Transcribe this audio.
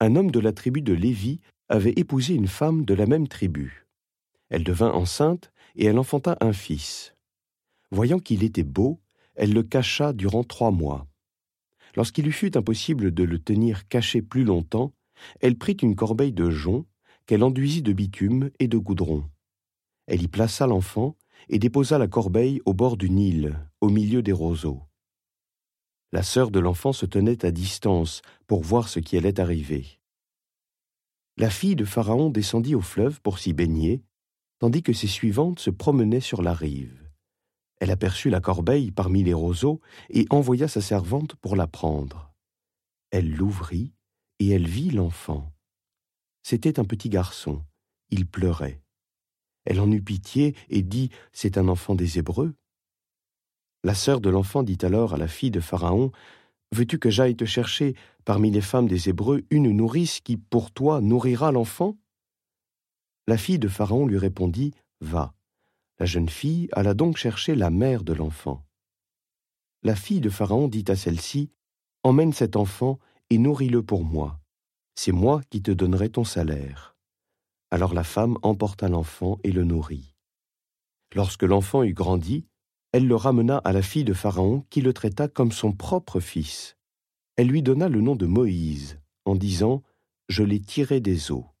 un homme de la tribu de Lévi avait épousé une femme de la même tribu. Elle devint enceinte et elle enfanta un fils. Voyant qu'il était beau, elle le cacha durant trois mois. Lorsqu'il lui fut impossible de le tenir caché plus longtemps, elle prit une corbeille de jonc qu'elle enduisit de bitume et de goudron. Elle y plaça l'enfant et déposa la corbeille au bord du Nil, au milieu des roseaux. La sœur de l'enfant se tenait à distance pour voir ce qui allait arriver. La fille de Pharaon descendit au fleuve pour s'y baigner, tandis que ses suivantes se promenaient sur la rive. Elle aperçut la corbeille parmi les roseaux et envoya sa servante pour la prendre. Elle l'ouvrit et elle vit l'enfant. C'était un petit garçon. Il pleurait. Elle en eut pitié et dit C'est un enfant des Hébreux. La sœur de l'enfant dit alors à la fille de Pharaon Veux-tu que j'aille te chercher parmi les femmes des Hébreux une nourrice qui, pour toi, nourrira l'enfant? La fille de Pharaon lui répondit Va. La jeune fille alla donc chercher la mère de l'enfant. La fille de Pharaon dit à celle-ci Emmène cet enfant et nourris-le pour moi. C'est moi qui te donnerai ton salaire. Alors la femme emporta l'enfant et le nourrit. Lorsque l'enfant eut grandi, elle le ramena à la fille de Pharaon qui le traita comme son propre fils. Elle lui donna le nom de Moïse, en disant Je l'ai tiré des eaux.